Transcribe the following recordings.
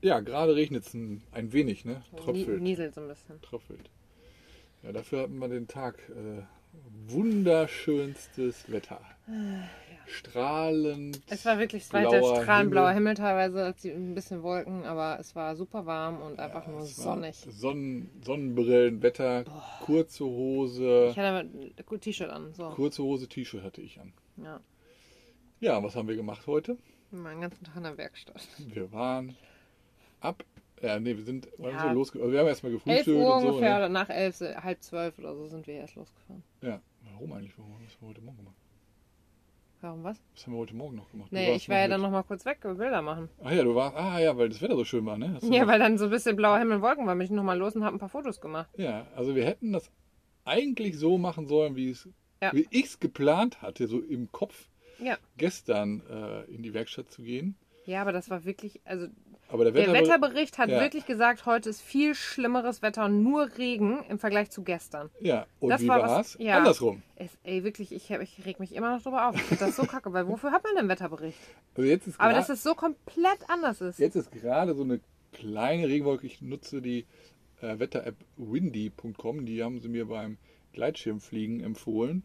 Ja, gerade regnet es ein, ein wenig, ne? Tröpfelt. Nieselt so ein bisschen. Tröpfelt. Ja, dafür hatten wir den Tag äh, wunderschönstes Wetter. Strahlend. Es war wirklich, war der blauer Himmel. Teilweise, ein bisschen Wolken, aber es war super warm und einfach nur Es war sonnig. Sonnen, Sonnenbrillenwetter, kurze Hose, Ich hatte aber ein T-Shirt an, so. kurze Hose, T-Shirt hatte ich an. Ja. Ja, was haben wir gemacht heute? Meinen ganzen Tag in der Werkstatt. Wir waren ab, ja, nee, wir sind, Ja. sind wir losge also wir haben erstmal 11 gefrühstückt Uhr und so. ungefähr Ne? oder nach 11, so halb 12 oder so sind wir erst losgefahren. Ja, warum eigentlich? Warum haben wir das heute Morgen gemacht? Warum was? Was haben wir heute Morgen noch gemacht? Nee, ich war ja noch dann mit- noch mal kurz weg Bilder machen. Ach ja, du warst, ah ja, weil das Wetter so schön war, ne? Ja, weil dann so ein bisschen blauer Himmel und Wolken war, bin ich noch mal los und habe ein paar Fotos gemacht. Ja, also wir hätten das eigentlich so machen sollen, wie es, Ja. wie ich es geplant hatte, so im Kopf Ja. gestern äh, in die Werkstatt zu gehen. Ja, aber das war wirklich, also Aber der, der Wetter, Wetterbericht hat ja. wirklich gesagt, heute ist viel schlimmeres Wetter und nur Regen im Vergleich zu gestern. ja, und das wie war es? ja. Andersrum. Es, ey, wirklich, ich, ich reg mich immer noch drüber auf. Ich finde das so kacke, weil wofür hat man denn Wetterbericht? Also jetzt ist Aber dass es so komplett anders ist. Jetzt ist gerade so eine kleine Regenwolke. Ich nutze die äh, Wetter-App windy.com. Die haben sie mir beim Gleitschirmfliegen empfohlen.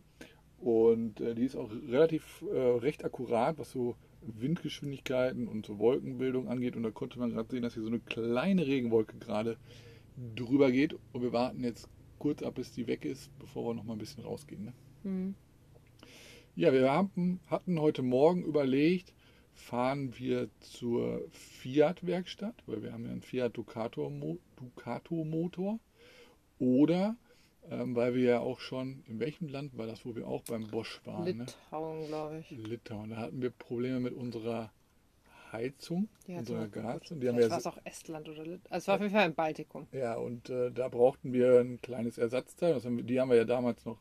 Und äh, die ist auch relativ äh, recht akkurat, was so Windgeschwindigkeiten und so Wolkenbildung angeht. Und da konnte man gerade sehen, dass hier so eine kleine Regenwolke gerade drüber geht. Und wir warten jetzt kurz ab, bis die weg ist, bevor wir noch mal ein bisschen rausgehen. Ne? Hm. Ja, wir haben, hatten heute Morgen überlegt, fahren wir zur Fiat-Werkstatt, weil wir haben ja einen Fiat Ducato, Mo- Ducato Motor. Oder, ähm, weil wir ja auch schon, in welchem Land war das, wo wir auch beim Bosch waren? Ne? Litauen, glaube ich. Litauen. Da hatten wir Probleme mit unserer Heizung, hat unserer Gas. Und die haben wir war es auch Estland oder Lit also es war auf jeden Fall im Baltikum. Ja, und äh, da brauchten wir ein kleines Ersatzteil. Das haben wir, die haben wir ja damals noch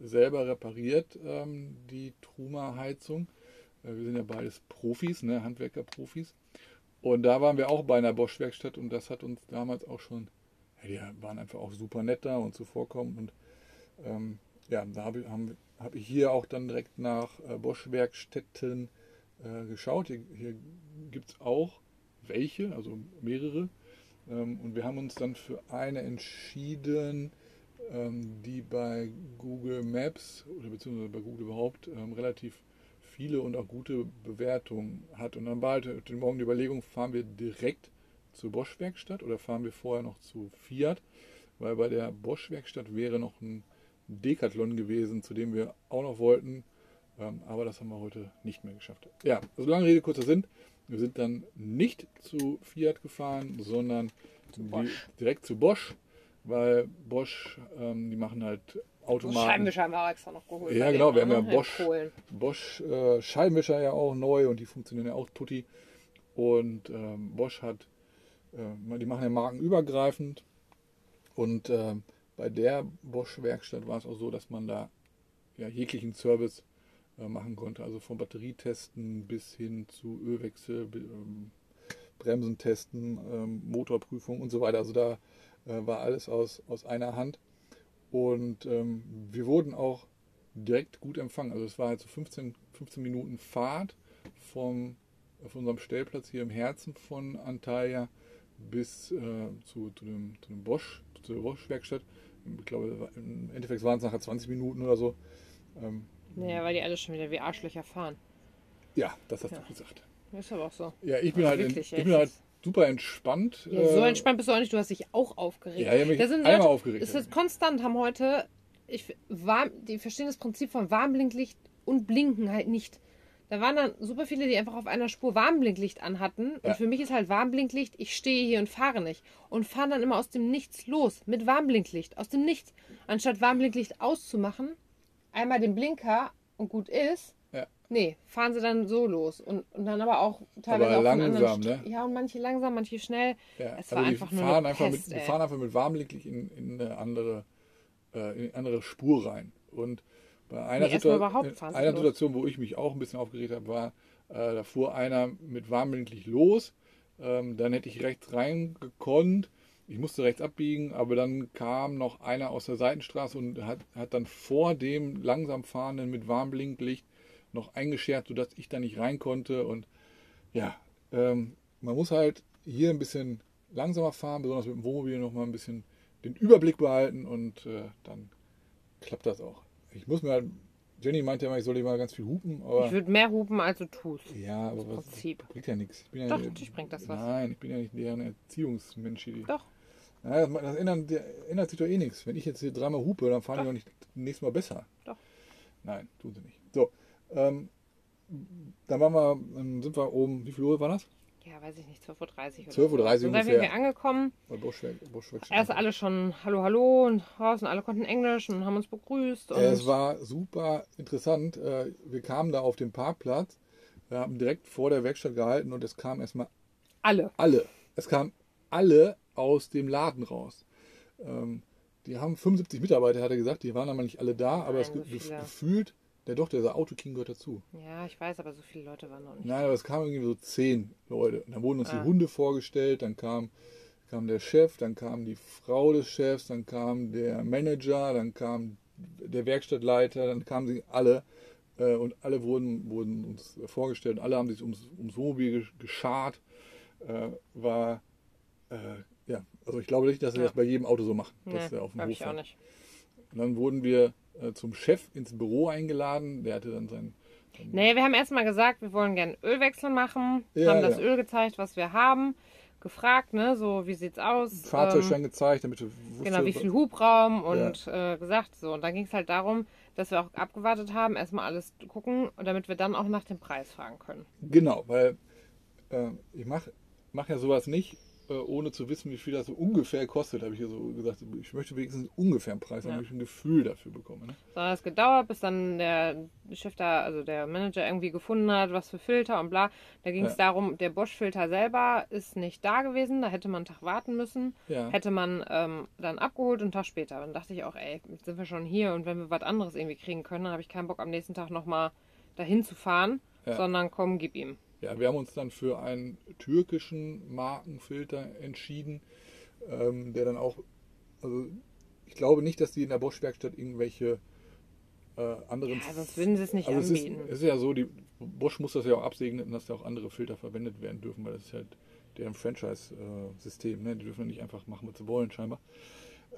selber repariert, ähm, die Truma-Heizung. Äh, wir sind ja beides Profis, ne, Handwerker-Profis. Und da waren wir auch bei einer Bosch-Werkstatt und das hat uns damals auch schon, ja, die waren einfach auch super nett da und zuvorkommend. Und ähm, ja, da habe ich, haben- hab ich hier auch dann direkt nach äh, Bosch-Werkstätten äh, geschaut. Hier, hier gibt es auch welche, also mehrere. Ähm, und wir haben uns dann für eine entschieden, ähm, die bei Google Maps oder beziehungsweise bei Google überhaupt ähm, relativ viele und auch gute Bewertungen hat. Und dann war halt heute Morgen die Überlegung, fahren wir direkt zur Bosch-Werkstatt oder fahren wir vorher noch zu Fiat? Weil bei der Bosch-Werkstatt wäre noch ein Decathlon gewesen, zu dem wir auch noch wollten. Ähm, aber das haben wir heute nicht mehr geschafft. Ja, also lange Rede, kurzer Sinn. Wir sind dann nicht zu Fiat gefahren, sondern Bosch. direkt zu Bosch, weil Bosch, ähm, die machen halt Automaten. Scheibenwischer haben wir extra noch geholt. Ja, genau, denen, wir haben ja Bosch. Bosch äh, Scheibenwischer ja auch neu und die funktionieren ja auch tutti. Und ähm, Bosch hat, die machen ja markenübergreifend. Und ähm, bei der Bosch-Werkstatt war es auch so, dass man da ja, jeglichen Service äh, machen konnte. Also vom Batterietesten bis hin zu Ölwechsel, ähm, Bremsen testen, ähm, Motorprüfung und so weiter. Also da äh, war alles aus, aus einer Hand. Und ähm, wir wurden auch direkt gut empfangen. Also es war halt so 15, 15 Minuten Fahrt vom, von unserem Stellplatz hier im Herzen von Antalya bis äh, zu, zu, dem, zu dem Bosch, zur Bosch-Werkstatt. Ich glaube, im Endeffekt waren es nachher 20 Minuten oder so. Ähm, Naja, weil die alle schon wieder wie Arschlöcher fahren. ja, das hast Ja. du gesagt. Ist aber auch so. Ja, ich bin Ja, halt, wirklich, ich bin halt super entspannt. Ja, so äh, entspannt bist du auch nicht, du hast dich auch aufgeregt. Ja, ich hab mich da sind einmal Leute, aufgeregt. Es ist konstant, haben heute, ich, warm, die verstehen das Prinzip von Warnblinklicht und Blinken halt nicht. Da waren dann super viele, die einfach auf einer Spur Warnblinklicht anhatten. Ja. Und für mich ist halt Warnblinklicht, ich stehe hier und fahre nicht. Und fahren dann immer aus dem Nichts los. Mit Warnblinklicht. Aus dem Nichts. Anstatt Warnblinklicht auszumachen, einmal den Blinker und gut ist. Ja. Nee, fahren sie dann so los. Und, und dann aber auch teilweise Aber langsam, ne? Ja, und manche langsam, manche schnell. Ja, Es war also einfach nur fahren eine einfach Pest, mit, die fahren einfach mit Warnblinklicht in, in eine andere, äh, in eine andere Spur rein. Und bei einer, Nee, erstmal Situa- überhaupt in fahren sie einer. Situation, wo ich mich auch ein bisschen aufgeregt habe, war, äh, da fuhr einer mit Warnblinklicht los. Ähm, dann hätte ich rechts reingekonnt. Ich musste rechts abbiegen, aber dann kam noch einer aus der Seitenstraße und hat, hat dann vor dem langsam fahrenden mit Warnblinklicht noch eingeschert, sodass ich da nicht rein konnte. Und Ja, ähm, man muss halt hier ein bisschen langsamer fahren, besonders mit dem Wohnmobil noch mal ein bisschen den Überblick behalten und äh, dann klappt das auch. Ich muss mir halt, Jenny meinte ja immer, ich soll immer ganz viel hupen, aber Ich würde mehr hupen, als du tust. ja, aber was Prinzip. bringt ja nichts. Ich bin ja Doch, nicht- natürlich bringt das was. Nein, ich bin ja nicht deren Erziehungsmensch. hier. Doch. Ja, das, das ändert, der, ändert sich doch eh nichts. Wenn ich jetzt hier dreimal hupe, dann fahren die Doch. nicht nächstes Mal besser. Doch. Nein, tun sie nicht. So, ähm, dann waren wir, sind wir oben, wie viel Uhr war das? Ja, weiß ich nicht, 12.30 Uhr. 12.30 Uhr so. Und dann sind ungefähr. wir angekommen. Erst alle schon Hallo, Hallo und raus und alle konnten Englisch und haben uns begrüßt. Es war super interessant. Äh, Wir kamen da auf den Parkplatz, wir haben direkt vor der Werkstatt gehalten und es kamen erstmal alle. alle. Es kamen alle aus dem Laden raus. Ähm, Die haben 75 Mitarbeiter, hat er gesagt. Die waren aber nicht alle da, aber es Nein, ge- so gefühlt, der doch, der Auto King gehört dazu. Ja, ich weiß, aber so viele Leute waren noch nicht. Nein, aber es kamen irgendwie so zehn Leute. Und dann wurden uns Ah. die Hunde vorgestellt, dann kam, kam der Chef, dann kam die Frau des Chefs, dann kam der Manager, dann kam der Werkstattleiter, dann kamen sie alle äh, und alle wurden, wurden uns vorgestellt. Alle haben sich ums, ums Wohnmobil gesch- geschart. Äh, war, äh, ja, also ich glaube nicht, dass sie Ja. das bei jedem Auto so machen, Nee, dass auf dem Hof ich auch nicht. Und dann wurden wir äh, zum Chef ins Büro eingeladen. Der hatte dann sein Nee, wir haben erstmal gesagt, wir wollen gerne Ölwechsel machen. Ja, haben das ja. Öl gezeigt, was wir haben. Gefragt, ne, so, wie sieht's aus? Fahrzeugschein Ähm, gezeigt, damit du wusstest, Genau, wie viel Hubraum und äh, gesagt so. Und dann ging es halt darum, dass wir auch abgewartet haben, erstmal alles gucken, und damit wir dann auch nach dem Preis fragen können. Genau, weil äh, ich mache mach ja sowas nicht, ohne zu wissen, wie viel das so ungefähr kostet, habe ich ja so gesagt. Ich möchte wenigstens ungefähr einen Preis, Ja. damit ich ein Gefühl dafür bekomme. Ne? So hat es gedauert, bis dann der Chef da, also der Manager irgendwie gefunden hat, was für Filter und bla. Da ging es Ja. darum, der Bosch-Filter selber ist nicht da gewesen, da hätte man einen Tag warten müssen. Ja. Hätte man ähm, dann abgeholt und einen Tag später. Dann dachte ich auch, ey, jetzt sind wir schon hier und wenn wir was anderes irgendwie kriegen können, dann habe ich keinen Bock am nächsten Tag nochmal dahin zu fahren, sondern komm, gib ihm. Ja, wir haben uns dann für einen türkischen Markenfilter entschieden, ähm, der dann auch, also ich glaube nicht, dass die in der Bosch-Werkstatt irgendwelche äh, anderen. Ja, sonst würden sie es nicht also es ist, anbieten. es ist ja so, die Bosch muss das ja auch absegnen, dass da auch andere Filter verwendet werden dürfen, weil das ist halt deren Franchise-System. Ne? Die dürfen ja nicht einfach machen, was sie wollen, scheinbar.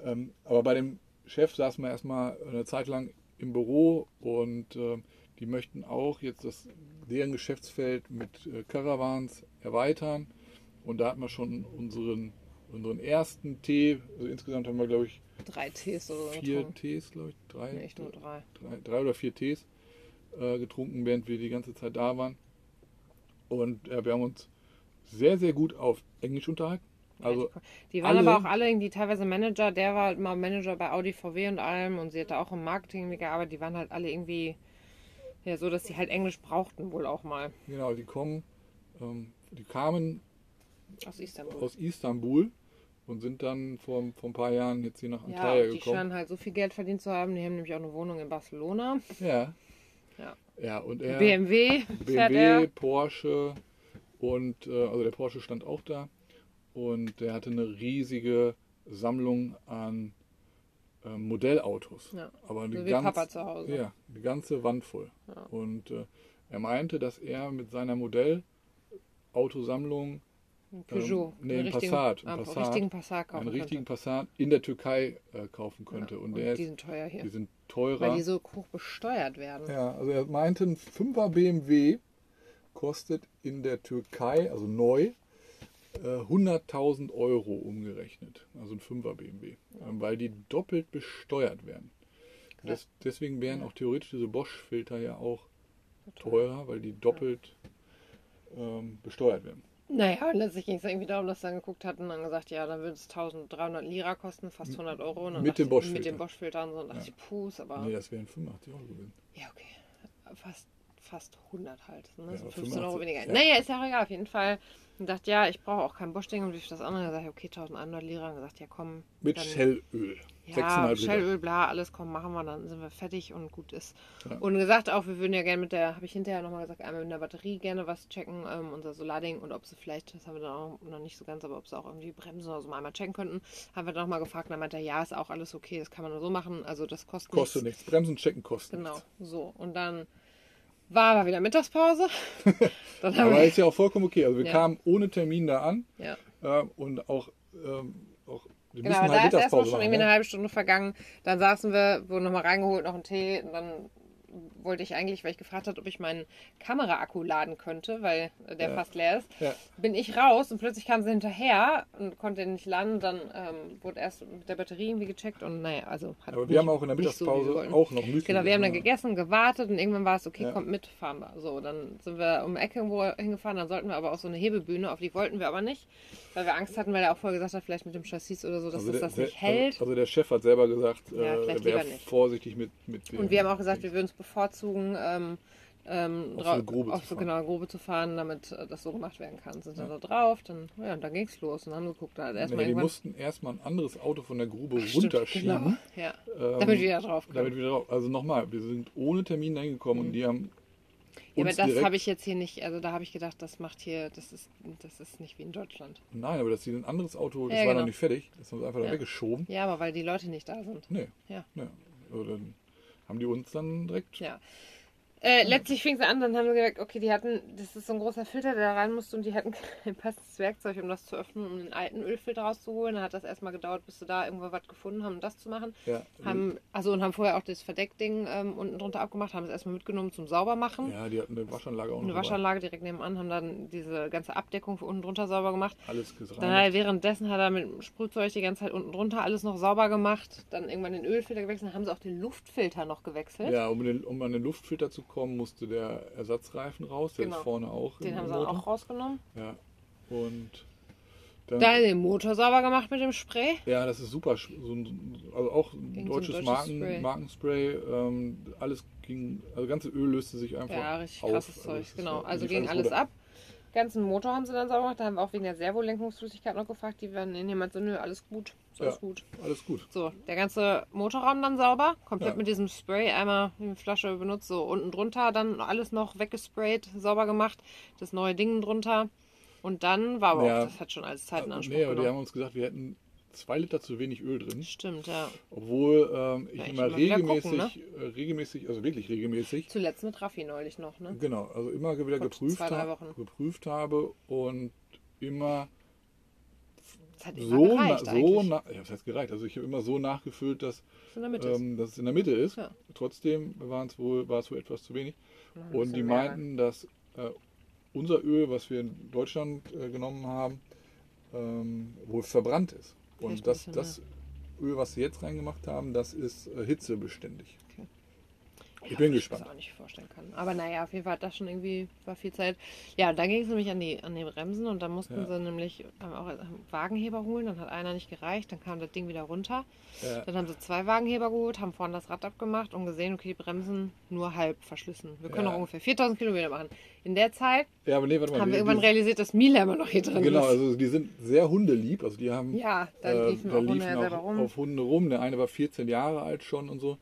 Ähm, aber bei dem Chef saßen wir erstmal eine Zeit lang im Büro und ähm, die möchten auch jetzt das, deren Geschäftsfeld mit äh, Caravans erweitern. Und da hatten wir schon unseren, unseren ersten Tee. Also insgesamt haben wir, glaube ich, Drei Tees oder so. vier. Tees, glaube ich, drei, Nee, echt nur drei. drei, drei oder vier Tees äh, getrunken, während wir die ganze Zeit da waren. Und äh, wir haben uns sehr, sehr gut auf Englisch unterhalten. Also die, waren alle- aber auch alle irgendwie teilweise Manager. Der war halt mal Manager bei Audi, VW und allem und sie hatte auch im Marketing gearbeitet. Die waren halt alle irgendwie ja so, dass sie halt Englisch brauchten wohl auch mal genau, die kommen, ähm, die kamen aus Istanbul. aus Istanbul und sind dann vor, vor ein paar Jahren jetzt hier nach ja, Antalya und die gekommen. scheinen halt so viel Geld verdient zu haben. Die haben nämlich auch eine Wohnung in Barcelona. Ja. Ja. Ja, und er, BMW BMW. Porsche und äh, also der Porsche stand auch da und der hatte eine riesige Sammlung an äh, Modellautos. Ja, Aber die So wie ganz, Papa zu Hause. Ja, die ganze Wand voll. Ja. Und äh, er meinte, dass er mit seiner Modellautosammlung Ein Peugeot. Ähm, nee, einen Passat, ein einen Passat. richtigen Passat kaufen einen richtigen könnte. Passat in der Türkei äh, kaufen könnte. Ja, und und die ist, sind teuer hier. die sind teurer. Weil die so hoch besteuert werden. Ja, also er meinte, ein 5er BMW kostet in der Türkei, also neu, 100.000 Euro umgerechnet. Also ein 5er BMW. Weil die doppelt besteuert werden. Des, deswegen wären auch theoretisch diese Bosch-Filter ja auch teurer, weil die doppelt ähm, besteuert werden. Naja, und letztlich ging es irgendwie darum, dass sie dann geguckt hatten und dann gesagt, ja, dann würde es 1300 Lira kosten, fast 100 Euro. Und dann Mit dem Bosch-Filter. Mit dem Bosch-Filter und so. Und dachte Ja. ich, puh, aber. Nee, das wären 85 Euro gewesen. Ja, okay. Fast, fast 100 halt. Ne? Ja, so aber 15 Euro 85, weniger. ja. Naja, ist ja auch egal, auf jeden Fall. Und dachte, ja, ich brauche auch kein Bosch-Ding. Und viel das andere? gesagt, ja, okay, 1100 Lira. Und gesagt, ja, komm. Mit dann- Shellöl. Ja, 6,5 Liter. Shellöl, bla, alles, komm, machen wir, dann sind wir fertig und gut ist. Ja. Und gesagt auch, wir würden ja gerne mit der, habe ich hinterher nochmal gesagt, einmal mit der Batterie gerne was checken, ähm, unser Solarding und ob sie vielleicht, das haben wir dann auch noch nicht so ganz, aber ob sie auch irgendwie bremsen oder so mal einmal checken könnten. Haben wir dann nochmal gefragt und dann meinte er, ja, ist auch alles okay, das kann man nur so machen, also das kostet, Kostet nichts. Bremsen checken kostet Genau, nichts. so. Und dann War aber wieder Mittagspause. Aber ist ja auch vollkommen okay. Also wir Ja. kamen ohne Termin da an ja. äh, und auch, ähm, auch wir Genau, müssen halt da ist erstmal schon irgendwie eine Ne? halbe Stunde vergangen. Dann saßen wir, wurden nochmal reingeholt, noch einen Tee. Und dann wollte ich eigentlich, weil ich gefragt habe, ob ich meinen Kameraakku laden könnte, weil der Ja. fast leer ist, Ja. bin ich raus und plötzlich kam sie hinterher und konnte ihn nicht laden. Dann ähm, wurde erst mit der Batterie irgendwie gecheckt und naja, also hat Aber nicht- wir haben auch in der so, Mittagspause wollten. auch noch Müsli. Genau, wir haben dann gegessen, gewartet und irgendwann war es, okay, Ja. kommt mit, fahren wir. So, dann sind wir um die Ecke irgendwo hingefahren, dann sollten wir aber auf so eine Hebebühne, auf die wollten wir aber nicht, weil wir Angst hatten, weil er auch vorher gesagt hat, vielleicht mit dem Chassis oder so, dass Also das der, das nicht der, hält. Also, also der Chef hat selber gesagt, Ja, äh, er wäre vorsichtig mit, mit dem. Und wir haben auch gesagt, wir würden es bevorzugen, ähm, ähm, Auf so eine Grube auf zu so fahren. genau Grube zu fahren, damit äh, das so gemacht werden kann. Sind dann Ja. da drauf, dann, ja, und dann ging's los und haben geguckt, da hat Nee, erstmal die mussten erstmal ein anderes Auto von der Grube Stimmt, runterschieben. Genau, ja. ähm, Damit wir da drauf damit können. wir drauf. Also nochmal, wir sind ohne Termin dahin gekommen und die haben. Mhm. Ja, aber das habe ich jetzt hier nicht, also da habe ich gedacht, das macht hier, das ist, das ist nicht wie in Deutschland. Nein, aber dass sie ein anderes Auto, das Ja, war genau. noch nicht fertig, das haben sie einfach da weggeschoben. Ja, aber weil die Leute nicht da sind. Nee. Ja. nee. Also dann haben die uns dann direkt. Ja. Äh, letztlich fing sie an, dann haben sie gesagt, okay, die hatten, das ist so ein großer Filter, der da rein musste und die hatten kein passendes Werkzeug, um das zu öffnen, um den alten Ölfilter rauszuholen. Dann hat das erstmal gedauert, bis sie da irgendwo was gefunden haben, um das zu machen. Ja, Haben, also und haben vorher auch das Verdeckding ähm, unten drunter abgemacht, haben es erstmal mitgenommen zum Saubermachen. ja, die hatten eine Waschanlage auch Eine dabei. Waschanlage direkt nebenan, haben dann diese ganze Abdeckung für unten drunter sauber gemacht. Alles Dann hat er währenddessen hat er mit dem Sprühzeug die ganze Zeit unten drunter alles noch sauber gemacht. Dann irgendwann den Ölfilter gewechselt, dann haben sie auch den Luftfilter noch gewechselt. Ja, um, den, um an den Luftfilter zu kommen, musste der Ersatzreifen raus. Der Genau. ist vorne auch. Den haben sie Motor. auch rausgenommen. Ja. Und dann, Dann den Motor sauber gemacht mit dem Spray. ja, das ist super. So ein, also auch ein Irgend so ein deutsches, deutsches Marken, Spray. Markenspray. Ähm, alles ging, also das ganze Öl löste sich einfach Ja, richtig auf. krasses Also Zeug, es ist- genau. Also ging alles runter. ab. Ganzen Motor haben sie dann sauber gemacht. Da haben wir auch wegen der Servolenkungsflüssigkeit noch gefragt. Die werden in jemand so, nö, alles gut. Alles Ja. gut. Alles gut. So, der ganze Motorraum dann sauber. Komplett Ja. mit diesem Spray einmal in die Flasche benutzt. So unten drunter dann alles noch weggesprayt, sauber gemacht. Das neue Ding drunter. Und dann war aber Ja. auch, das hat schon alles Zeit in Anspruch Nee, aber die genommen. haben uns gesagt, wir hätten zwei Liter zu wenig Öl drin. Stimmt, ja. Obwohl ähm, ich Ja, ich immer regelmäßig, gucken, äh, regelmäßig, also wirklich regelmäßig, Zuletzt mit Raffi neulich noch, ne? genau, also immer wieder Vor geprüft, zwei, drei hab, Wochen. geprüft habe und immer hat immer so, na, gereicht so eigentlich. na, ja, das heißt gereicht. Also ich habe immer so nachgefüllt, dass, Ist in der Mitte. ist. ähm, dass es in der Mitte ist. Ja. Trotzdem waren es wohl, war es wohl etwas zu wenig. Und die meinten, dass äh, unser Öl, was wir in Deutschland äh, genommen haben, ähm, wohl verbrannt ist. Und das, das Öl, was sie jetzt reingemacht haben, das ist äh, hitzebeständig. Ja, Ich bin was gespannt. Ich mir auch nicht vorstellen kann. Aber naja, auf jeden Fall hat das schon irgendwie, war viel Zeit. Ja, dann ging es nämlich an die, an die Bremsen und dann mussten Ja. sie nämlich haben auch einen Wagenheber holen, dann hat einer nicht gereicht, dann kam das Ding wieder runter. Ja. Dann haben sie zwei Wagenheber geholt, haben vorne das Rad abgemacht und gesehen, okay, die Bremsen nur halb verschlissen. Wir können Ja. noch ungefähr 4000 Kilometer machen. In der Zeit Ja, nee, mal. haben wir irgendwann realisiert, dass Mila immer noch hier drin Genau, ist. also die sind sehr hundelieb. Also die haben ja, da äh, liefen da auch Hunde liefen ja auch rum. auf Hunde rum. Der eine war 14 Jahre alt schon und so.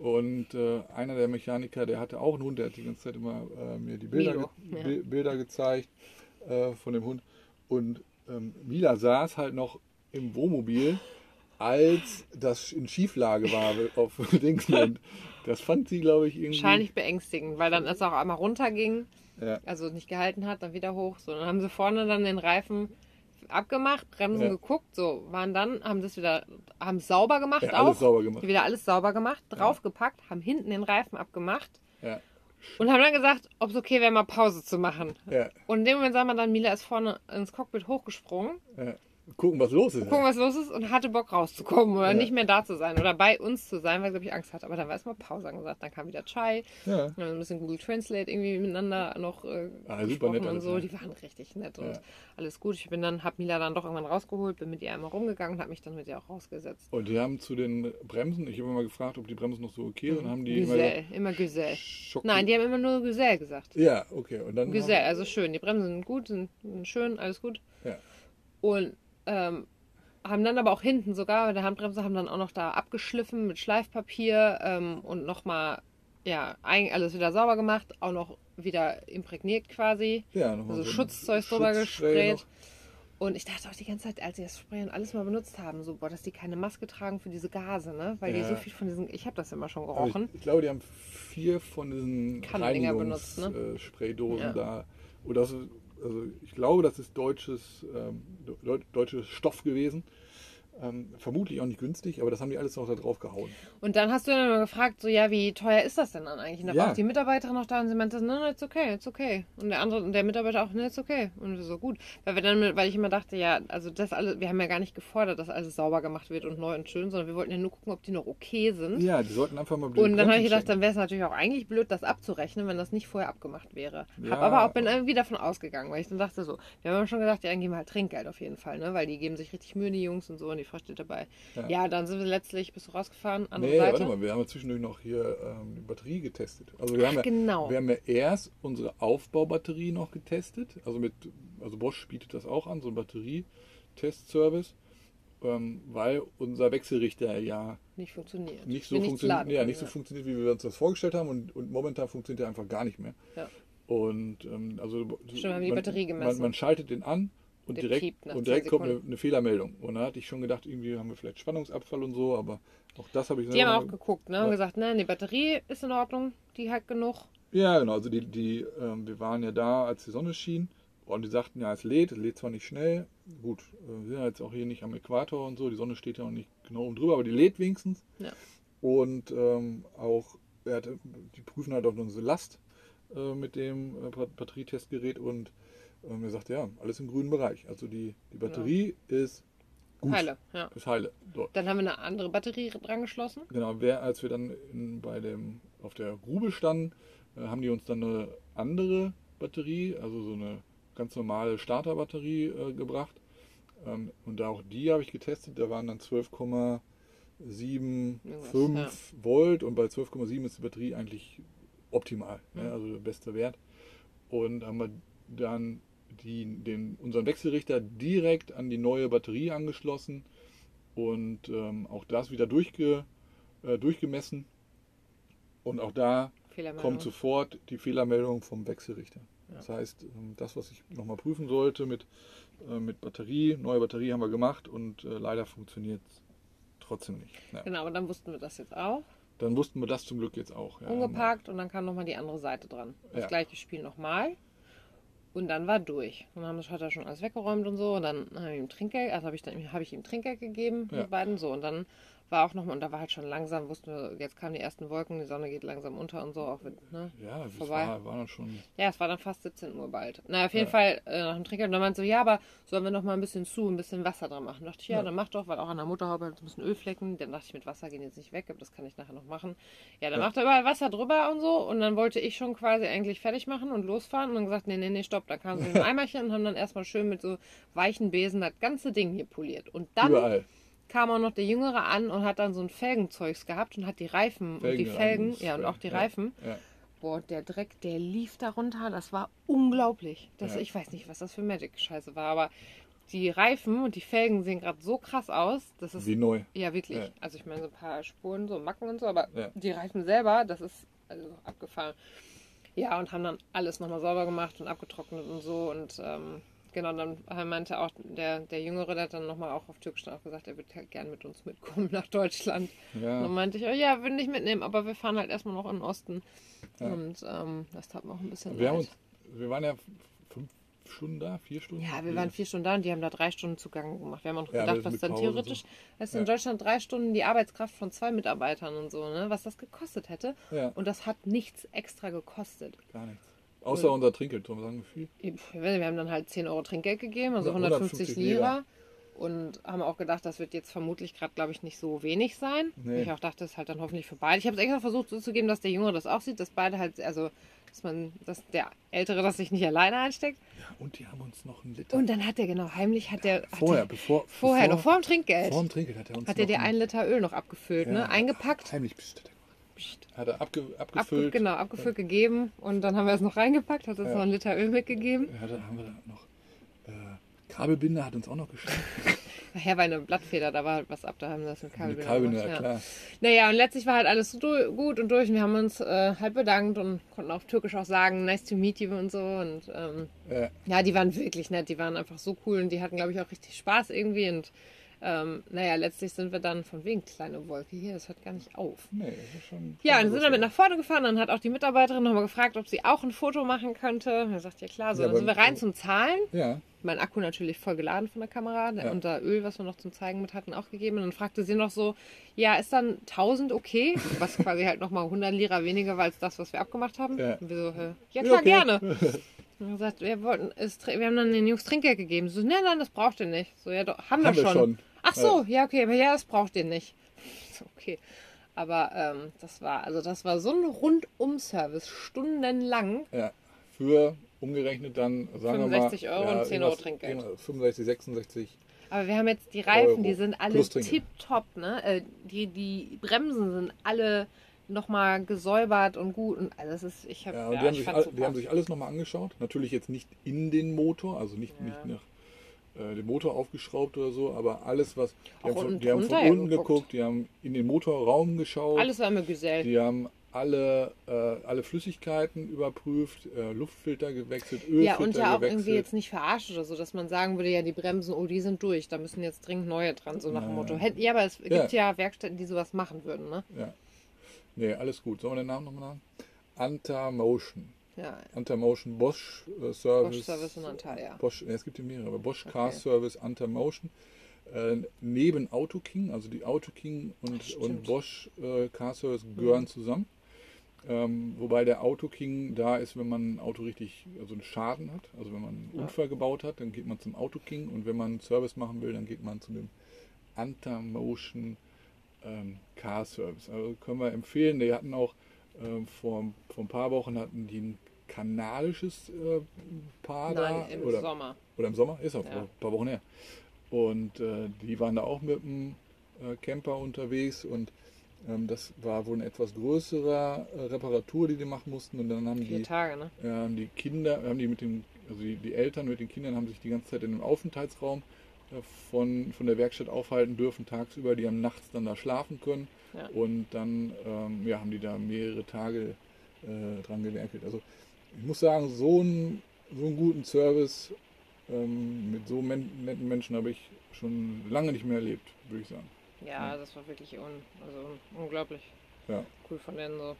Und äh, einer der Mechaniker, der hatte auch einen Hund, der hat die ganze Zeit immer äh, mir die Bilder, Milo, ge ja. Bi- Bilder gezeigt äh, von dem Hund. Und ähm, Mila saß halt noch im Wohnmobil, als das in Schieflage war auf Dingsland. Das fand sie, glaube ich, irgendwie. Wahrscheinlich beängstigend, weil dann es auch einmal runterging, Ja. also nicht gehalten hat, dann wieder hoch. So, dann haben sie vorne dann den Reifen abgemacht, Bremsen Ja. geguckt, so waren dann, haben das wieder, haben es sauber gemacht Ja, auch. alles sauber gemacht. Wieder alles sauber gemacht, draufgepackt, haben hinten den Reifen abgemacht Ja. und haben dann gesagt, ob es okay wäre, mal Pause zu machen. Ja. Und in dem Moment sah man dann, Mila ist vorne ins Cockpit hochgesprungen, Ja. Gucken, was los ist. gucken, was los ist und hatte Bock rauszukommen oder Ja. nicht mehr da zu sein oder bei uns zu sein, weil glaube ich Angst hatte. Aber dann war erstmal Pause angesagt. Dann kam wieder Chai, Ja. wir haben ein bisschen Google Translate irgendwie miteinander noch äh, Ah, super nett und so. Die waren richtig nett und Ja. alles gut. Ich bin dann, hab Mila dann doch irgendwann rausgeholt, bin mit ihr einmal rumgegangen und habe mich dann mit ihr auch rausgesetzt. Und die haben zu den Bremsen, ich habe immer gefragt, ob die Bremsen noch so okay sind, haben die immer Güzel, immer Güzel. Schock Nein, die haben immer nur Güzel gesagt. Ja, okay. Und dann haben- also schön. Die Bremsen sind gut, sind schön, alles gut. Ja. Und ähm, haben dann aber auch hinten sogar bei der Handbremse haben dann auch noch da abgeschliffen mit Schleifpapier ähm, und nochmal, ja, ein- alles wieder sauber gemacht, auch noch wieder imprägniert quasi. ja, nochmal also so Schutzzeug drüber gesprayt. Und ich dachte auch die ganze Zeit, als sie das Spray und alles mal benutzt haben, so, boah, dass die keine Maske tragen für diese Gase, ne? Weil die Ja. so viel von diesen, ich habe das immer schon gerochen. ich, ich glaube, die haben vier von diesen Kanndinger benutzt, ne? Reinigungsspraydosen Ja. da. Oder ist, also ich glaube, das ist deutsches, ähm, deu deutsches Stoff gewesen. Ähm, vermutlich auch nicht günstig, aber das haben die alles noch da drauf gehauen. Und dann hast du dann immer gefragt, so, ja, wie teuer ist das denn dann eigentlich? Und da Ja. war auch die Mitarbeiterin noch da und sie meinte, no, no, it's okay, it's okay. Und der andere, und der Mitarbeiter auch, no, it's okay. Und wir so, gut. Weil wir dann, weil ich immer dachte, ja, also das alles, wir haben ja gar nicht gefordert, dass alles sauber gemacht wird und neu und schön, sondern wir wollten ja nur gucken, ob die noch okay sind. Ja, die sollten einfach mal Und dann habe ich gedacht, dann wäre es natürlich auch eigentlich blöd, das abzurechnen, wenn das nicht vorher abgemacht wäre. Ja. Hab aber auch bin irgendwie davon ausgegangen, weil ich dann dachte so, wir haben schon gedacht, ja, dann geben wir halt Trinkgeld auf jeden Fall, ne? Weil die geben sich richtig Mühe, die Jungs und so, und die Frau steht dabei. Ja, Ja. dann sind wir letztlich, bist du rausgefahren, andere Nee, Seite. warte mal, wir haben ja zwischendurch noch hier ähm, die Batterie getestet. Also wir haben, ja, genau. wir haben ja erst unsere Aufbaubatterie noch getestet. Also mit, also Bosch bietet das auch an, so ein Batterietestservice, ähm, weil unser Wechselrichter ja Nicht funktioniert. nicht so funktioniert, laden ja, nicht so funktioniert, wie wir uns das vorgestellt haben und, und momentan funktioniert er einfach gar nicht mehr. Ja. Und ähm, also Stimmt, die man, Batterie Man, gemessen. man schaltet den an und direkt, piept nach und 10 direkt kommt eine, eine Fehlermeldung. Und da hatte ich schon gedacht, irgendwie haben wir vielleicht Spannungsabfall und so, aber auch das habe ich Die haben auch geguckt, ne? Ja. Und gesagt, ne, die Batterie ist in Ordnung, die hat genug. Ja, genau. Also die, die, ähm, wir waren ja da, als die Sonne schien und die sagten, ja, es lädt, es lädt zwar nicht schnell. Gut, äh, wir sind ja jetzt auch hier nicht am Äquator und so, die Sonne steht ja auch nicht genau oben drüber, aber die lädt wenigstens. Ja. Und ähm, auch, er hatte, die prüfen halt auch unsere Last äh, mit dem äh, Bat- Batterietestgerät und ähm, er sagte, ja, alles im grünen Bereich. Also die, die Batterie ist gut. Heile, ja. Ist heile. So. Dann haben wir eine andere Batterie dran geschlossen. Genau, wer, als wir dann in, bei dem, auf der Grube standen, äh, haben die uns dann eine andere Batterie, also so eine ganz normale Starterbatterie äh, gebracht. Ähm, und da auch die habe ich getestet, da waren dann 12,75 Irgendwas, Volt und bei 12,7 ist die Batterie eigentlich optimal, Mhm. ne? also der beste Wert. Und haben wir dann die, den, unseren Wechselrichter direkt an die neue Batterie angeschlossen und ähm, auch das wieder durchge, äh, durchgemessen. Und auch da kommt sofort die Fehlermeldung vom Wechselrichter. Ja. Das heißt, ähm, das, was ich nochmal prüfen sollte mit, äh, mit Batterie, neue Batterie haben wir gemacht und äh, leider funktioniert es trotzdem nicht. Ja. Genau, aber dann wussten wir das jetzt auch. Dann wussten wir das zum Glück jetzt auch. Ja. Umgeparkt und dann kam nochmal die andere Seite dran. Das Ja. gleiche Spiel nochmal. Und dann war durch. Dann haben das hat er schon alles weggeräumt und so. Und dann habe ich ihm Trinkgeld, also habe ich, dann- habe ich ihm Trinkgeld gegeben, Ja. die beiden so. Und dann war auch nochmal, und da war halt schon langsam, wussten wir, jetzt kamen die ersten Wolken, die Sonne geht langsam unter und so. Auch mit, ne? Ja, Vorbei. war, war dann schon. Ja, es war dann fast 17 Uhr bald. Na, auf jeden Ja. Fall äh, nach dem Trinkgeld. Und dann meinte so, ja, aber sollen wir noch mal ein bisschen zu, ein bisschen Wasser dran machen? Da dachte ich, ja, Ja. dann mach doch, weil auch an der Motorhaube so ein bisschen Ölflecken. Dann dachte ich, mit Wasser gehen jetzt nicht weg, aber das kann ich nachher noch machen. Ja, dann Ja. macht er überall Wasser drüber und so. Und dann wollte ich schon quasi eigentlich fertig machen und losfahren. Und dann gesagt, nee, nee, nee, stopp. Dann kamen sie mit dem Eimerchen und haben dann erstmal schön mit so weichen Besen das ganze Ding hier poliert. Und dann Überall. Kam auch noch der Jüngere an und hat dann so ein Felgenzeugs gehabt und hat die Reifen und die Felgen, ja, und auch die ja. Reifen. Ja. Boah, der Dreck, der lief da runter. Das war unglaublich. Das, Ja. Ich weiß nicht, was das für Magic-Scheiße war, aber die Reifen und die Felgen sehen gerade so krass aus. Das ist Wie neu. ja wirklich. Ja. Also ich meine so ein paar Spuren, so Macken und so, aber Ja. die Reifen selber, das ist also abgefahren. Ja, und haben dann alles nochmal sauber gemacht und abgetrocknet und so. Und ähm, genau, dann meinte auch der, der Jüngere, der hat dann nochmal auch auf Türkisch auch gesagt, er würde halt gern mit uns mitkommen nach Deutschland. Und dann Ja, meinte ich, oh, ja, würde nicht mitnehmen, aber wir fahren halt erstmal noch in den Osten. Ja. Und ähm, das tat mir auch ein bisschen wir, uns, wir waren ja fünf Stunden da, vier Stunden. Ja, wir waren vier Stunden da und die haben da drei Stunden Zugang gemacht. Wir haben auch Ja, gedacht, was dann Pause theoretisch, so. das ist in Ja. Deutschland drei Stunden die Arbeitskraft von zwei Mitarbeitern und so, ne, was das gekostet hätte. Ja, Und das hat nichts extra gekostet. gar nichts. Außer unser Trinkgeld, Tom, sagen wir viel. Wir haben dann halt 10 Euro Trinkgeld gegeben, also Ja, 150 150 Lira. Und haben auch gedacht, das wird jetzt vermutlich gerade, glaube ich, nicht so wenig sein. Nee. Ich auch dachte, das ist halt dann hoffentlich für beide. Ich habe es extra versucht so zu geben, dass der Jüngere das auch sieht, dass beide halt, also, dass man, dass der Ältere das sich nicht alleine einsteckt. Ja, und die haben uns noch einen Liter. Und dann hat der genau heimlich, hat der, hat vorher, der, bevor, vorher, bevor, noch vor dem Trinkgeld, vor dem Trinkgeld hat er uns hat er noch dir einen- ein Liter Öl noch abgefüllt, ne? Ja, Eingepackt. Heimlich pst, hat er abge, Abge abgefüllt. genau, abgefüllt gegeben und dann haben wir es noch reingepackt, hat uns Ja. noch ein Liter Öl mitgegeben. Ja, dann haben wir da noch äh, Kabelbinder hat uns auch noch geschenkt. Nachher war eine Blattfeder, da war halt was ab, da haben wir das mit Kabelbinder Kabelbinder, gemacht, klar. Naja, und letztlich war halt alles gut und durch und wir haben uns äh, halt bedankt und konnten auf Türkisch auch sagen, nice to meet you und so. Und ähm, Ja, ja, die waren wirklich nett, die waren einfach so cool und die hatten, glaube ich, auch richtig Spaß irgendwie. Und ähm, naja, letztlich sind wir dann von wegen kleine Wolke hier, das hört gar nicht auf. nee, das ist schon. Ja, schon und sind damit nach vorne gefahren. Dann hat auch die Mitarbeiterin nochmal gefragt, ob sie auch ein Foto machen könnte. Er sagt, ja klar, so. Ja, dann sind wir rein zum Zahlen. Ja, Mein Akku natürlich voll geladen von der Kamera Ja. und da Öl, was wir noch zum Zeigen mit hatten, auch gegeben. Und dann fragte sie noch so, ja, ist dann 1000 okay? Was quasi halt nochmal 100 Lira weniger war als das, was wir abgemacht haben. Ja. Und wir so, hä? ja klar, okay. gerne. Und er gesagt, wir, wollten, es, wir haben dann den Jungs Trinkgeld gegeben. So, nein, nein, das braucht ihr nicht. So, ja, doch, haben, haben wir wir schon. Ach so, ja, okay, aber ja, das braucht ihr nicht. Okay. Aber ähm, das war, also das war so ein Rundum-Service, stundenlang. Ja, für umgerechnet dann, sagen 65 wir mal. Euro ja, und 10 Euro Trinkgeld. irgendwas 65, 66. Aber wir haben jetzt die Reifen, Euro die sind alle tipptopp, ne? Äh, die, die Bremsen sind alle nochmal gesäubert und gut. Und das ist, ich habe Ja, ja, die, haben ich sich, all- die haben sich alles nochmal angeschaut. Natürlich jetzt nicht in den Motor, also nicht, Ja. nicht nach äh, dem Motor aufgeschraubt oder so, aber alles, was. Die haben von, unten die haben von unten geguckt. die haben in den Motorraum geschaut. Alles war mir gesellt. Die haben alle, äh, alle Flüssigkeiten überprüft, äh, Luftfilter gewechselt, Ölfilter Ja, und ja auch gewechselt. irgendwie jetzt nicht verarscht oder so, dass man sagen würde, ja, die Bremsen, oh, die sind durch, da müssen jetzt dringend neue dran, so nach dem. Motto. Ja, aber es Ja. gibt ja Werkstätten, die sowas machen würden, ne? Ja. Nee, alles gut. Sollen wir den Namen nochmal sagen? Anta Motion. Ja, Anta Motion Bosch äh, Service. Bosch Service in Antalya. Bosch, nee, es gibt ja mehrere, aber Bosch Car Okay. Service Anta Motion. Äh, neben Auto King, also die Auto King und, und Bosch äh, Car Service gehören zusammen. Ähm, wobei der Auto King da ist, wenn man ein Auto richtig, also einen Schaden hat, also wenn man einen Ja. Unfall gebaut hat, dann geht man zum Auto King und wenn man einen Service machen will, dann geht man zu dem Anta Motion ähm, Car Service. Also können wir empfehlen. Die hatten auch ähm, vor, vor ein paar Wochen hatten die ein kanadisches äh, Paar da Nein, im oder, Sommer. oder im Sommer, ist auch Ja. ein paar Wochen her. Und äh, die waren da auch mit dem äh, Camper unterwegs und ähm, das war wohl eine etwas größere äh, Reparatur, die die machen mussten. Und dann haben Vier die, Tage, ne? äh, die Kinder, haben die mit den, also die, die Eltern mit den Kindern haben sich die ganze Zeit in dem Aufenthaltsraum äh, von, von der Werkstatt aufhalten dürfen tagsüber. Die haben nachts dann da schlafen können Ja. und dann ähm, ja, haben die da mehrere Tage äh, dran gewerkelt. Also ich muss sagen, so einen, so einen guten Service ähm, mit so men netten Menschen habe ich schon lange nicht mehr erlebt, würde ich sagen. Ja, das war wirklich un also unglaublich Ja. cool von denen so.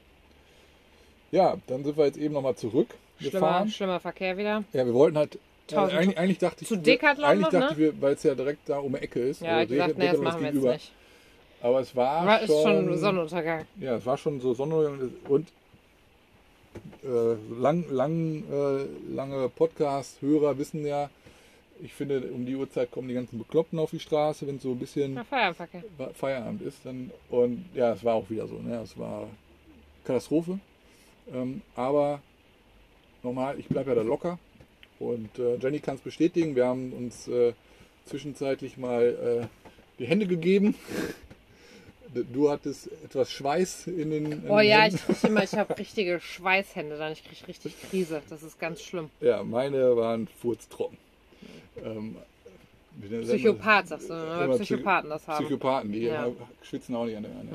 Ja, dann sind wir jetzt eben nochmal zurück Schlimmer, gefahren. schlimmer Verkehr wieder. Ja, wir wollten halt. Äh, Tausend- eigentlich, eigentlich dachte ich, Zu Decathlon eigentlich noch, dachte ne? ich, weil es ja direkt da um die Ecke ist. Ja, also gesagt, nee, das machen wir jetzt nicht. Aber es war, War, schon, schon Sonnenuntergang. Ja, es war schon so Sonne und äh, lang, lang, äh, lange Podcast-Hörer wissen ja, ich finde, um die Uhrzeit kommen die ganzen Bekloppten auf die Straße, wenn es so ein bisschen. Feierabend ist. Dann, und ja, es war auch wieder so. Ne? Es war Katastrophe. Ähm, aber normal, ich bleibe ja da locker. Und äh, Jenny kann es bestätigen. Wir haben uns äh, zwischenzeitlich mal äh, die Hände gegeben. Du hattest etwas Schweiß in den. in Oh ja, Händen. ich kriege immer, ich habe richtige Schweißhände dann. Ich kriege richtig Krise. Das ist ganz schlimm. Ja, meine waren furztrocken. Ähm, Psychopath, sagst du, ne? Psychopathen das haben. Psychopathen, die Ja. schwitzen auch nicht an der, an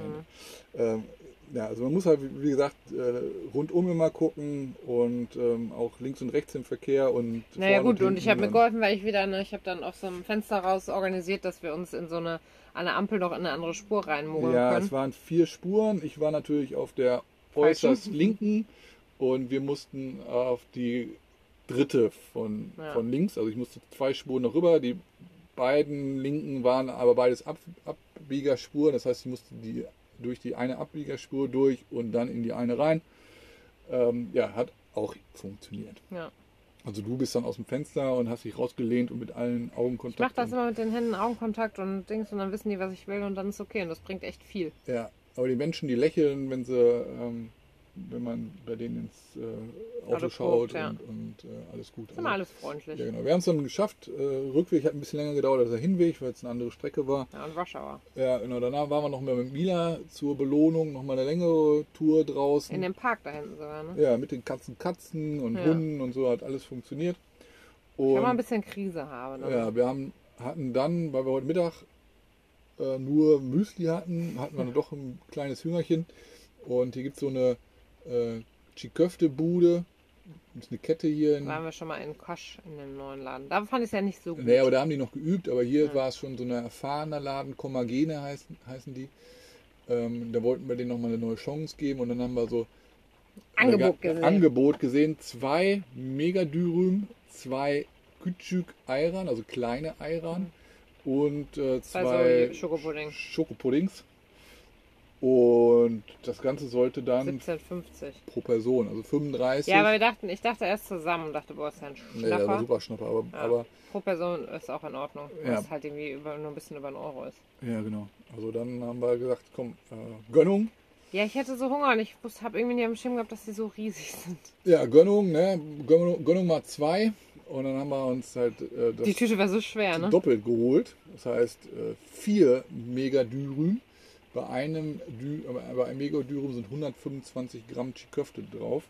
der Mhm. Ähm, ja, also man muss halt, wie gesagt, äh, rundum immer gucken und ähm, auch links und rechts im Verkehr und Naja gut, und ich hinten habe mir und- geholfen, weil ich wieder, ne, ich habe dann aus so einem Fenster raus organisiert, dass wir uns in so eine, an der Ampel noch in eine andere Spur reinmogeln Ja, können. es waren vier Spuren. Ich war natürlich auf der Falschen. äußerst linken und wir mussten auf die dritte von, Ja. von links. Also ich musste zwei Spuren noch rüber. Die beiden linken waren aber beides Ab Abbiegerspuren. Das heißt, ich musste die durch die eine Abbiegerspur durch und dann in die eine rein. Ähm, ja, hat auch funktioniert. Ja. Also du bist dann aus dem Fenster und hast dich rausgelehnt und mit allen Ich Augenkontakt. mache das und- immer mit den Händen Augenkontakt und Dings und dann wissen die, was ich will und dann ist okay und das bringt echt viel. Ja, aber die Menschen, die lächeln, wenn sie, ähm, wenn man bei denen ins äh, Auto Auto schaut guckt, ja. und, und äh, alles gut. Ist immer alles freundlich. ja, genau. Wir haben es dann geschafft. Äh, Rückweg hat ein bisschen länger gedauert als der Hinweg, weil es eine andere Strecke war. Ja, und Warschauer. Ja, genau. Danach waren wir noch mal mit Mila zur Belohnung, noch mal eine längere Tour draußen. In dem Park da hinten sogar, ne? ja, mit den Katzen, Katzen und Ja. Hunden und so hat alles funktioniert. Ich habe mal ein Und bisschen Krise habe. Ne? ja, wir haben, hatten dann, weil wir heute Mittag äh, nur Müsli hatten, hatten wir doch ein kleines Hüngerchen. Und hier gibt es so eine äh, Chiköfte-Bude. Ist eine Kette hier in, Da waren wir schon mal in Kosch in dem neuen Laden. Da fand ich es ja nicht so gut. Nee, aber da haben die noch geübt, aber hier Ja. war es schon so ein erfahrener Laden, Komagene heißen, heißen die. Ähm, da wollten wir denen nochmal eine neue Chance geben und dann haben wir so Angebot äh, gesehen. Angebot gesehen. Zwei Megadürüm, zwei Küçük Ayran, also kleine Ayran und äh, Zwei zwei so Schokopudding. Schokopuddings. Und das Ganze sollte dann 17,50. pro Person, also 35. Ja, aber wir dachten, ich dachte erst zusammen und dachte, boah, ist ja ein nee, der war Schnapper. super Schnapper, aber, Ja. aber Pro Person ist auch in Ordnung. Ja. Was halt irgendwie über, nur ein bisschen über einen Euro ist. ja genau. Also dann haben wir gesagt, komm, äh, Gönnung. Ja, ich hätte so Hunger und ich habe irgendwie nicht am Schirm gehabt, dass die so riesig sind. Ja, Gönnung, ne? Gönnung, Gönnung mal zwei. Und dann haben wir uns halt äh, das Die Tüte war so schwer, ne? doppelt geholt. Das heißt, äh, vier Megadürüm. Bei einem, Dü bei einem Megadürüm sind 125 Gramm Chiköfte drauf.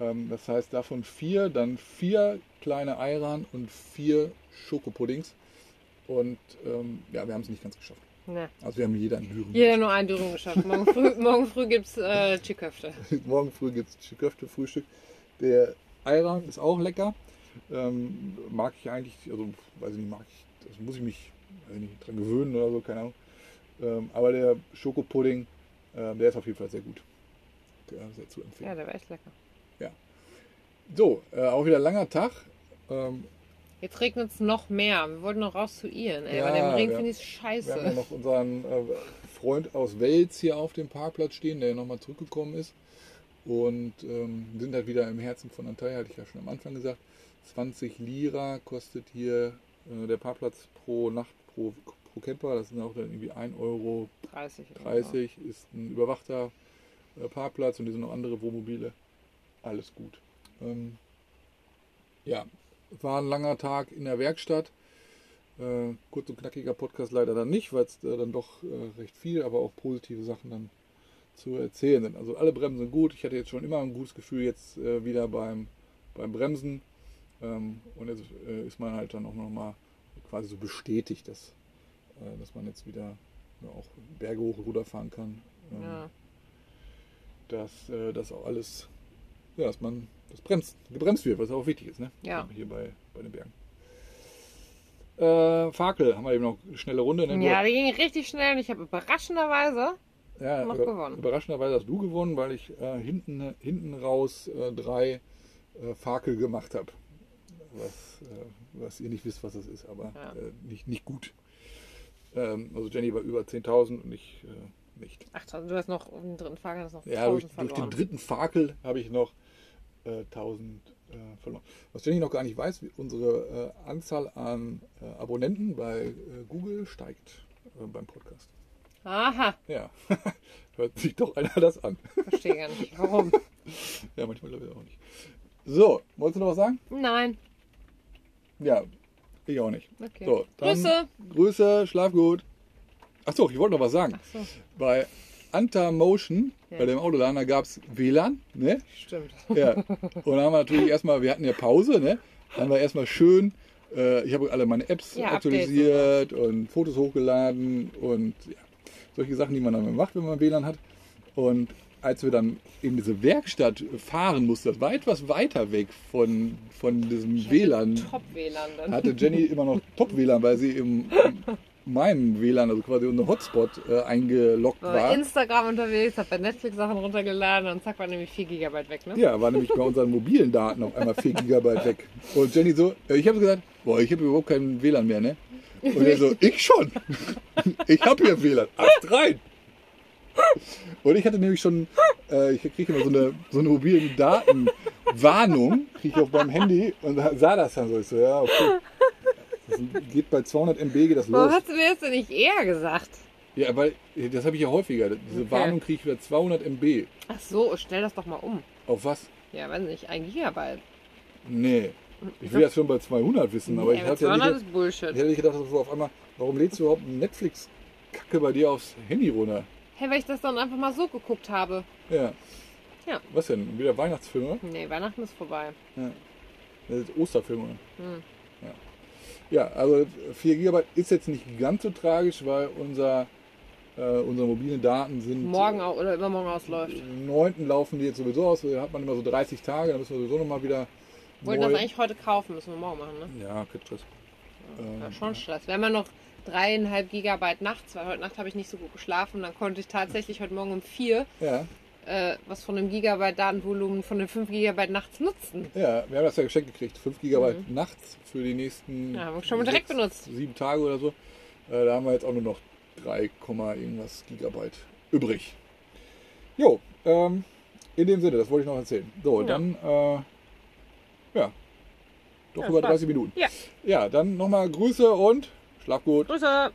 Ähm, das heißt, davon vier, dann vier kleine Ayran und vier Schokopuddings. Und ähm, ja, wir haben es nicht ganz geschafft. Ne. Also wir haben jeder ein Dürüm. Jeder nur ein Dürüm geschafft. Morgen früh, morgen früh gibt's äh, Chiköfte. Morgen früh gibt es Köfte-Frühstück. Der Ayran ist auch lecker. Ähm, mag ich eigentlich, also weiß ich nicht, mag ich, das muss ich mich nicht, dran gewöhnen oder so, keine Ahnung. Ähm, aber der Schokopudding, äh, der ist auf jeden Fall sehr gut. Ja, sehr zu Ja, empfehlen. der war echt lecker. So, äh, auch wieder langer Tag. Ähm, Jetzt regnet es noch mehr. Wir wollten noch raus zu Ian, ey. Ja, Bei dem Regen ja. finde ich wir haben ja scheiße. noch unseren äh, Freund aus Wels hier auf dem Parkplatz stehen, der nochmal zurückgekommen ist. Und ähm, sind halt wieder im Herzen von Antalya, hatte ich ja schon am Anfang gesagt. 20 Lira kostet hier äh, der Parkplatz pro Nacht pro, pro Camper. Das sind auch dann irgendwie 1,30 Euro 30. oder so. 30 ist ein überwachter äh, Parkplatz und hier sind noch andere Wohnmobile. Alles gut. Ähm, ja, war ein langer Tag in der Werkstatt. Äh, kurz und knackiger Podcast leider dann nicht, weil es äh, dann doch äh, recht viel, aber auch positive Sachen dann zu erzählen sind. Also alle Bremsen sind gut. Ich hatte jetzt schon immer ein gutes Gefühl jetzt äh, wieder beim, beim Bremsen. Ähm, und jetzt äh, ist man halt dann auch nochmal quasi so bestätigt, dass, dass man jetzt wieder ja, auch Berge hoch und runter fahren kann. Ähm, Ja. Dass äh, das auch alles, ja, dass man das bremst, gebremst wird, was auch wichtig ist, ne? Ja. Hier bei, bei den Bergen. Äh, Fakel haben wir eben noch eine schnelle Runde. Ne? Ja, die ging richtig schnell und ich habe überraschenderweise ja, noch über- gewonnen. Überraschenderweise hast du gewonnen, weil ich äh, hinten, hinten raus äh, drei äh, Fakel gemacht habe. Was, äh, was ihr nicht wisst, was das ist, aber Ja. äh, nicht, nicht gut. Ähm, also Jenny war über 10.000 und ich äh, nicht. Ach, du hast noch im dritten Fahrrad hast noch Ja, durch, 1000 durch den dritten Fakel habe ich noch äh, 1000 äh, verloren. Was Jenny noch gar nicht weiß, unsere äh, Anzahl an äh, Abonnenten bei äh, Google steigt äh, beim Podcast. Aha, Ja, hört sich doch einer das an. verstehe gar nicht. Warum? Ja, manchmal glaube ich auch nicht. So, wolltest du noch was sagen? Nein. Ja, ich auch nicht. Okay. So, Grüße. Grüße, schlaf gut. Achso, ich wollte noch was sagen. So, Bei Anta Motion, Ja. bei dem Autoladen, da gab es WLAN, ne? stimmt. Ja. Und dann haben wir natürlich erstmal, wir hatten ja Pause, ne? Dann haben wir erstmal schön, äh, ich habe alle meine Apps Ja, aktualisiert und Fotos hochgeladen und ja, solche Sachen, die man dann macht, wenn man WLAN hat. Und als wir dann in diese Werkstatt fahren mussten, das war etwas weiter weg von, von diesem WLAN, Top-WLAN dann. hatte Jenny immer noch Top-WLAN, weil sie im, in meinem WLAN, also quasi unser Hotspot, äh, eingeloggt war bei war. Instagram unterwegs, hab bei Netflix Sachen runtergeladen und zack war nämlich 4 GB weg, ne? Ja, war nämlich bei unseren mobilen Daten auf einmal 4 GB weg. Und Jenny so, äh, ich habe gesagt, boah, ich habe überhaupt kein WLAN mehr, ne? Und er so, ich schon. Ich habe hier WLAN. Ast rein. Und ich hatte nämlich schon, äh, ich kriege immer so eine, so eine mobilen Datenwarnung, kriege ich auf meinem Handy und sah das dann so. Ich so, ja, okay. Das geht bei 200 MB geht das Warum los. hast du mir das denn nicht eher gesagt? Ja, weil das habe ich ja häufiger. Diese Okay. Warnung kriege ich wieder 200 MB. Ach so, stell das doch mal um. Auf was? Ja, weiß nicht, 1 Gigabyte. Nee. Ich will das schon bei 200 wissen, aber ich ja, hatte ja 200 nicht, ist Bullshit. ich hätte nicht gedacht, dass du auf einmal, warum lädst du überhaupt Netflix-Kacke bei dir aufs Handy runter? Hey, weil ich das dann einfach mal so geguckt habe. Ja. Ja. Was denn? Wieder Weihnachtsfilme? Nee, Weihnachten ist vorbei. Ja. Das ist Osterfilm. Hm. Ja, also 4 GB ist jetzt nicht ganz so tragisch, weil unser, äh, unsere mobilen Daten sind. Morgen auch oder übermorgen ausläuft. Am 9. laufen die jetzt sowieso aus. Da hat man immer so 30 Tage, dann müssen wir sowieso nochmal wieder. Wollten neu- das eigentlich heute kaufen, müssen wir morgen machen, ne? Ja, kein Stress. Ja, Ähm, schon Stress. Wenn man noch dreieinhalb Gigabyte nachts, weil heute Nacht habe ich nicht so gut geschlafen, dann konnte ich tatsächlich heute Morgen um vier Ja, äh, was von dem Gigabyte Datenvolumen von den 5 Gigabyte nachts nutzen. ja, wir haben das ja geschenkt gekriegt. 5 GB nachts für die nächsten Mhm. Ja, haben wir schon mal direkt sechs, benutzt. sieben Tage oder so. Äh, da haben wir jetzt auch nur noch 3, Komma irgendwas Gigabyte übrig. Jo, ähm, in dem Sinne, das wollte ich noch erzählen. So, Ja. dann, äh, ja, doch Ja, über Spaß. 30 Minuten. Ja. Ja, dann nochmal Grüße und schlaf gut. Grüße!